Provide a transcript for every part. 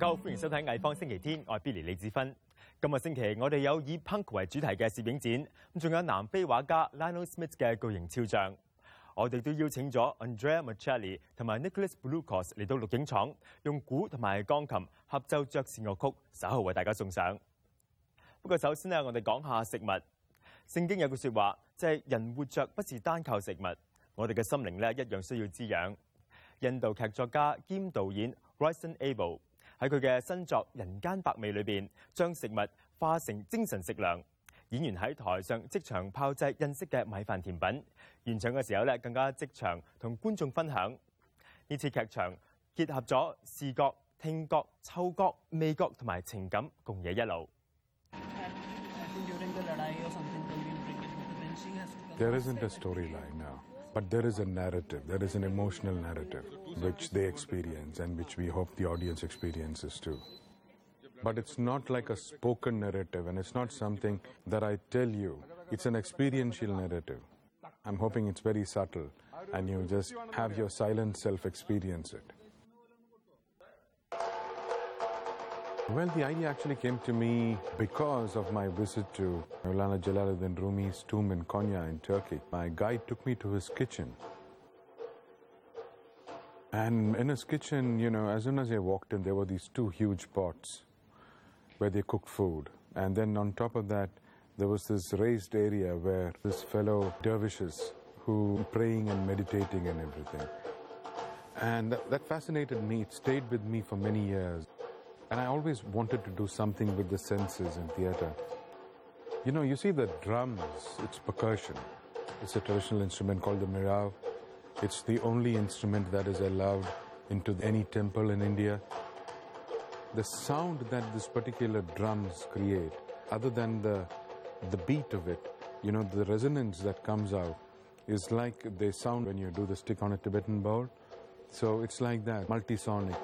家好，歡迎收睇藝方星期天，我係 Billy 李子芬。今日星期我哋有以 punk 為主題嘅攝影展，咁仲有南非畫家 Lionel Smith 嘅巨型肖像。我哋都邀請咗 Andrea Machelli 同埋 Nicholas Blucos 嚟到錄影廠，用鼓同埋鋼琴合奏爵士樂曲，稍後為大家送上。不過首先呢，我哋講下食物。聖經有句説話，即係人活着不是單靠食物，我哋嘅心靈咧一樣需要滋養。印度劇作家兼導演 Raisen Abel 喺佢嘅新作人间百味里边将食物化成精神食粮演员喺台上即场炮制印式嘅米饭甜品。完场嘅时候咧更加即场同观众分享。呢次剧场结合咗视觉听觉嗅觉味觉同埋情感共冶一路 there isn't a story now. But there is a narrative. There is an emotional narrative which they experience and which we hope the audience experiences too. But it's not like a spoken narrative and it's not something that I tell you. It's an experiential narrative. I'm hoping it's very subtle and you just have your silent self experience it. Well, the idea actually came to me because of my visit to Maulana Jalaluddin Rumi's tomb in Konya in Turkey. My guide took me to his kitchen. And in his kitchen, you know, as soon as I walked in, there were these two huge pots where they cooked food. And then on top of that, there was this raised area where this fellow dervishes who praying and meditating and everything. And that, that fascinated me. It stayed with me for many years. And I always wanted to do something with the senses in theater. You know, you see the drums, it's percussion. It's a traditional instrument called the mizhavu. It's the only instrument that is allowed into any temple in India. The sound that this particular drums create, other than the, the beat of it, you know, the resonance that comes out is like they sound when you do the stick on a Tibetan bowl. So it's like that, multisonic.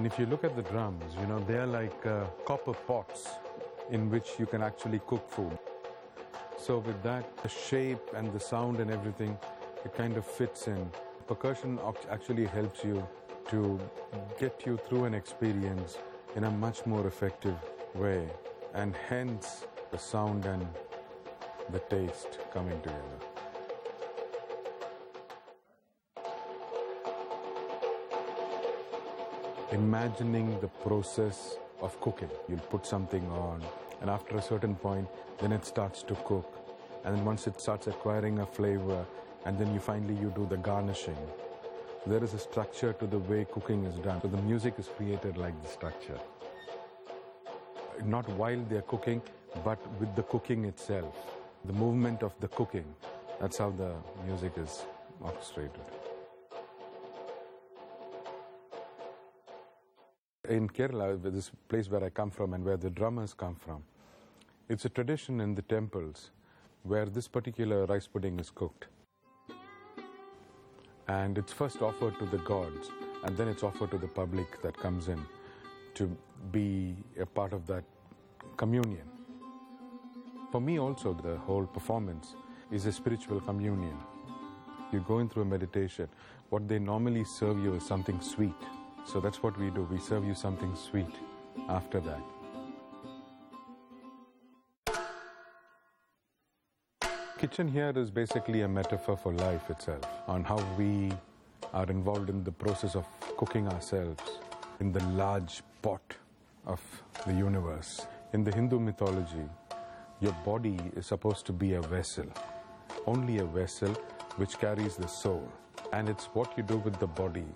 And if you look at the drums, you know, they are like uh, copper pots in which you can actually cook food. So with that, the shape and the sound and everything, it kind of fits in. Percussion actually helps you to get you through an experience in a much more effective way. And hence, the sound and the taste coming together. Imagining the process of cooking. You'll put something on, and after a certain point, then it starts to cook. And then once it starts acquiring a flavor, and then you finally you do the garnishing. There is a structure to the way cooking is done. So the music is created like the structure. Not while they're cooking, but with the cooking itself. The movement of the cooking. That's how the music is orchestrated. In Kerala, this place where I come from and where the drummers come from, it's a tradition in the temples where this particular rice pudding is cooked. And it's first offered to the gods, and then it's offered to the public that comes in to be a part of that communion. For me, also, the whole performance is a spiritual communion. You're going through a meditation. What they normally serve you is something sweet. So that's what we do. We serve you something sweet after that. Kitchen here is basically a metaphor for life itself, on how we are involved in the process of cooking ourselves in the large pot of the universe. In the Hindu mythology, your body is supposed to be a vessel, only a vessel which carries the soul. And it's what you do with the body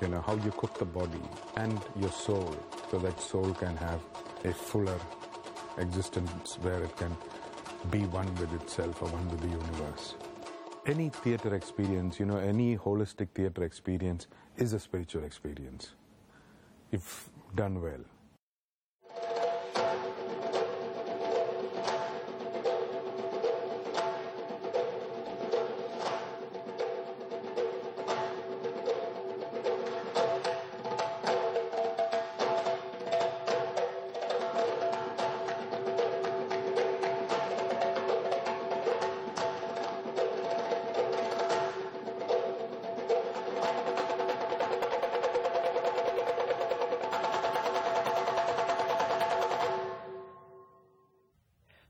you know how you cook the body and your soul so that soul can have a fuller existence where it can be one with itself or one with the universe. Any theater experience you know any holistic theater experience is a spiritual experience. If done well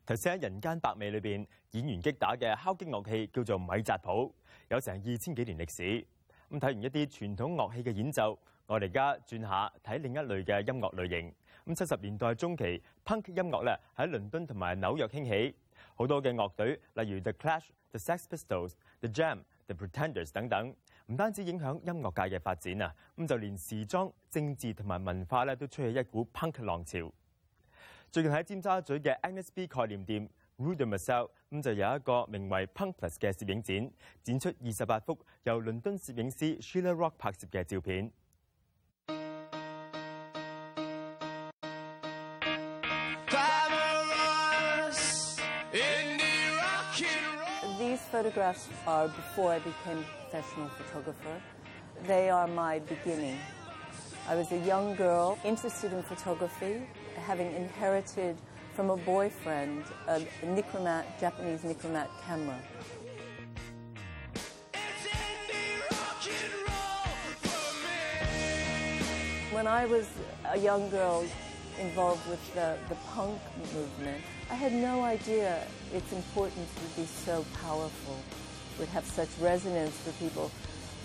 頭先喺《人間百味》裏邊，演員擊打嘅敲擊樂器叫做米扎普，有成二千幾年歷史。咁睇完一啲傳統樂器嘅演奏，我哋而家轉下睇另一類嘅音樂類型。咁七十年代中期，punk 音樂咧喺倫敦同埋紐約興起，好多嘅樂隊，例如 The Clash、The Sex Pistols、The Jam、The Pretenders 等等，唔單止影響音樂界嘅發展啊，咁就連時裝、政治同埋文化咧都吹起一股 punk 浪潮。最近喺尖沙咀嘅 Agnes B 概念店 Rue de Marcel 咁就有一個名為 PUNK+ 嘅攝影展，展出二十八幅由倫敦攝影師 Sheila Rock 拍攝嘅照片。These photographs are before I became a professional photographer. They are my beginning. I was a young girl interested in photography having inherited from a boyfriend a Nikkormat, Japanese Nikkormat camera. When I was a young girl involved with the, the punk movement, I had no idea its importance would be so powerful, would have such resonance for people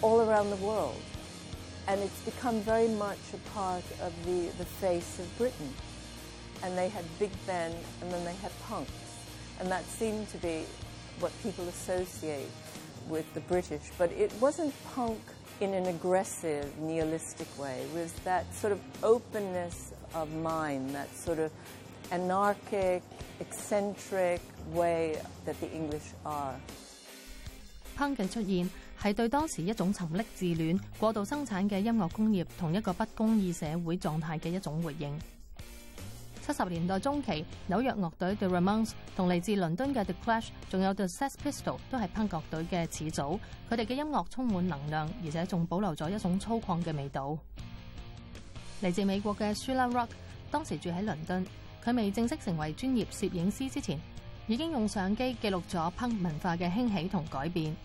all around the world. And it's become very much a part of the, the face of Britain And they had big Ben and then they had punks. And that seemed to be what people associate with the British. But it wasn't punk in an aggressive, nihilistic way. It was that sort of openness of mind, that sort of anarchic, eccentric way that the English are. punk 嘅出现系对当时一种沉溺自恋、过度生产嘅音乐工业同一个不公义社会状态嘅一种回应。 七十年代中期，紐約樂隊 The Ramones 同嚟自倫敦嘅 The Clash，仲有 The Sex p i s t o l 都係 punk 樂隊嘅始祖。佢哋嘅音樂充滿能量，而且仲保留咗一種粗犷嘅味道。嚟自美國嘅 Sheila Rock 當時住喺倫敦，佢未正式成為專業攝影師之前，已經用相機記錄咗 punk 文化嘅興起同改變。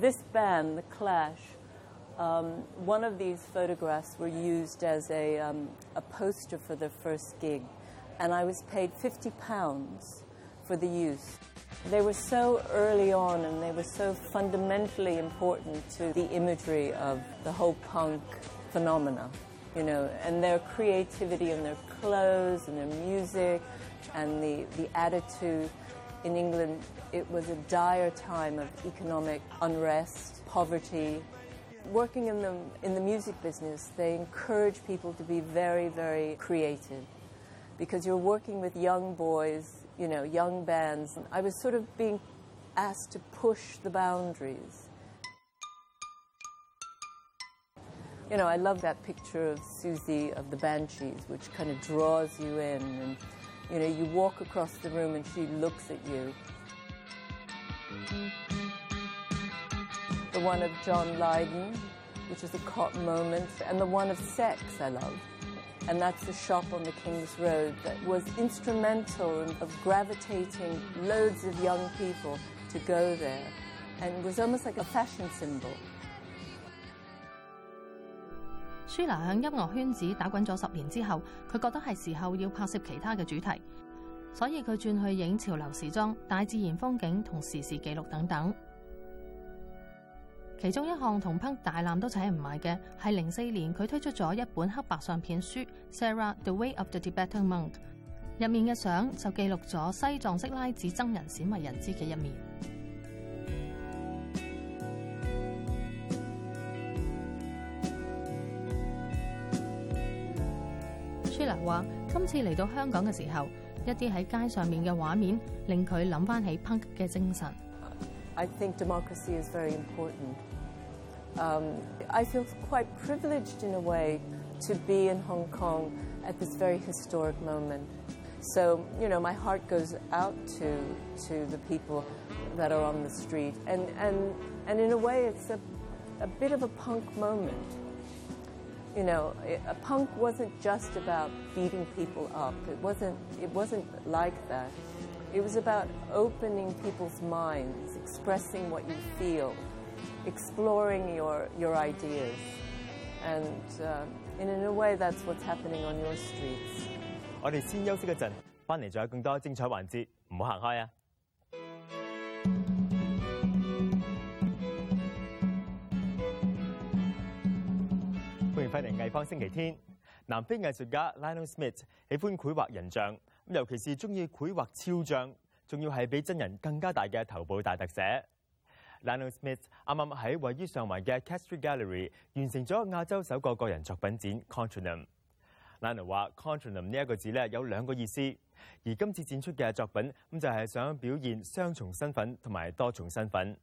This band, The Clash, um, one of these photographs were used as a, um, a poster for their first gig, and I was paid 50 pounds for the use. They were so early on and they were so fundamentally important to the imagery of the whole punk phenomena, you know, and their creativity and their clothes and their music and the, the attitude in England, it was a dire time of economic unrest, poverty. Working in the, in the music business, they encourage people to be very, very creative because you're working with young boys, you know, young bands. I was sort of being asked to push the boundaries. You know, I love that picture of Siouxsie of the Banshees, which kind of draws you in. And, you know, you walk across the room and she looks at you The one of John Lydon, which is a cot moment, and the one of sex I love. And that's the shop on the King's Road that was instrumental in, of gravitating loads of young people to go there. And it was almost like a fashion symbol. Sheila 响音乐圈子打滚咗十年之后，佢觉得系时候要拍摄其他嘅主题，所以佢转去影潮流时装、大自然风景同时事记录等等。 其中一項同 Punk 大纜都扯唔埋嘅係零四年佢推出咗一本黑白相片書《Sarah The Way of the Tibetan Monk》，入面嘅相就記錄咗西藏色拉子僧人鮮為人知嘅一面。Sheila 話：今次嚟到香港嘅時候，一啲喺街上面嘅畫面令佢諗翻起 Punk 嘅精神。I think democracy is very important. Um, I feel quite privileged in a way to be in Hong Kong at this very historic moment. So, you know, my heart goes out to, to the people that are on the street. And, and, and in a way, it's a, a bit of a punk moment. You know, a punk wasn't just about beating people up. It wasn't, it wasn't like that. It was about opening people's minds, expressing what you feel, exploring your, your ideas. And, uh, and in a way, that's what's happening on your streets. 我哋先休息一陣，翻嚟仲有更多精彩環節，唔好行開啊！歡迎翻嚟藝方星期天。南非藝術家 Lionel Smith 喜歡繪畫人像，咁尤其是中意繪畫肖像，仲要係比真人更加大嘅頭部大特寫。Lionel Smith 啱啱喺位於上環嘅 Castry Gallery 完成咗亞洲首個個人作品展 Contronym。Lionel 話 Contronym 呢一個字咧有兩個意思，而今次展出嘅作品咁就係想表現雙重身份同埋多重身份。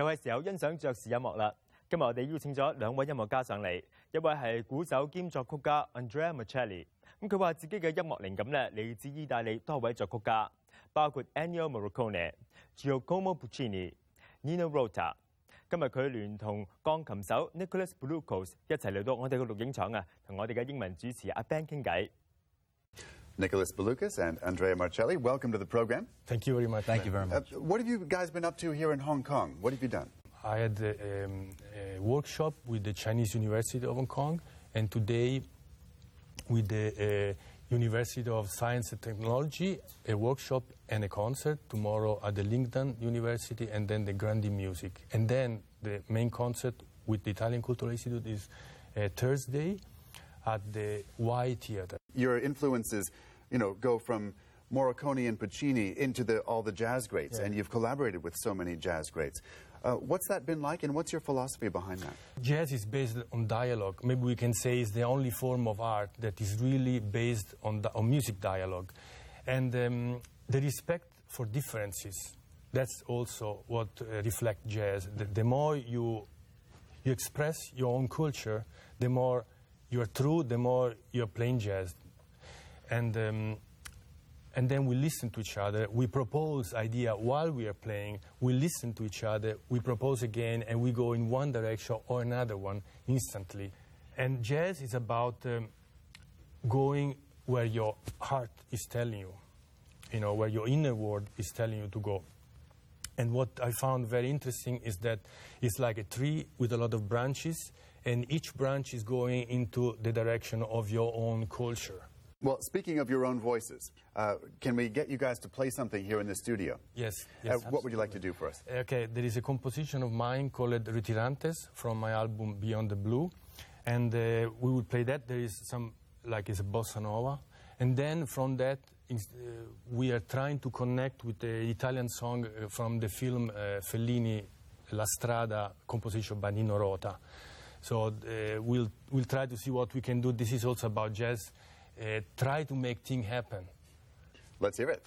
又系時候欣賞爵士音樂啦！今日我哋邀請咗兩位音樂家上嚟，一位係鼓手兼作曲家 Andrea Marcelli。咁佢話自己嘅音樂靈感咧嚟自意大利多位作曲家，包括 Ennio Morricone、Giacomo Puccini、Nino Rota。今日佢聯同鋼琴手 Nicholas Blucos 一齊嚟到我哋嘅錄影廠啊，同我哋嘅英文主持阿 Ben 傾偈。Nicholas Belucas and Andrea Marcelli, welcome to the program. Thank you very much. Thank you very Uh, what have you guys been up to here in Hong Kong? What have you done? I had a, um, a workshop with the Chinese University of Hong Kong, and today with the uh, University of Science and Technology, a workshop and a concert. Tomorrow at the Lingnan University, and then the Grandi Music. And then the main concert with the Italian Cultural Institute is uh, Thursday at the Y Theatre. Your influences, you know, go from Morricone and Puccini into the, all the jazz greats, Yeah. and you've collaborated with so many jazz greats. Uh, what's that been like, and what's your philosophy behind that? Jazz is based on dialogue. Maybe we can say it's the only form of art that is really based on, on music dialogue. And um, the respect for differences, that's also what uh, reflects jazz. The, the more you, you express your own culture, the more you are true, the more you're playing jazz. And, um, and then we listen to each other. We propose idea while we are playing. We listen to each other. We propose again, and we go in one direction or another one instantly. And jazz is about um, going where your heart is telling you, you know, where your inner world is telling you to go. And what I found very interesting is that it's like a tree with a lot of branches, and each branch is going into the direction of your own culture. Well, speaking of your own voices, uh, can we get you guys to play something here in the studio? Yes. Uh, what would you like to do for us? Okay, there is a composition of mine called Retirantes from my album Beyond the Blue, and uh, we will play that. There is some, like it's a bossa nova, and then from that, uh, we are trying to connect with the Italian song uh, from the film uh, Fellini, La Strada, composition by Nino Rota. So uh, we'll, we'll try to see what we can do. This is also about jazz. Uh, try to make things happen. Let's hear it.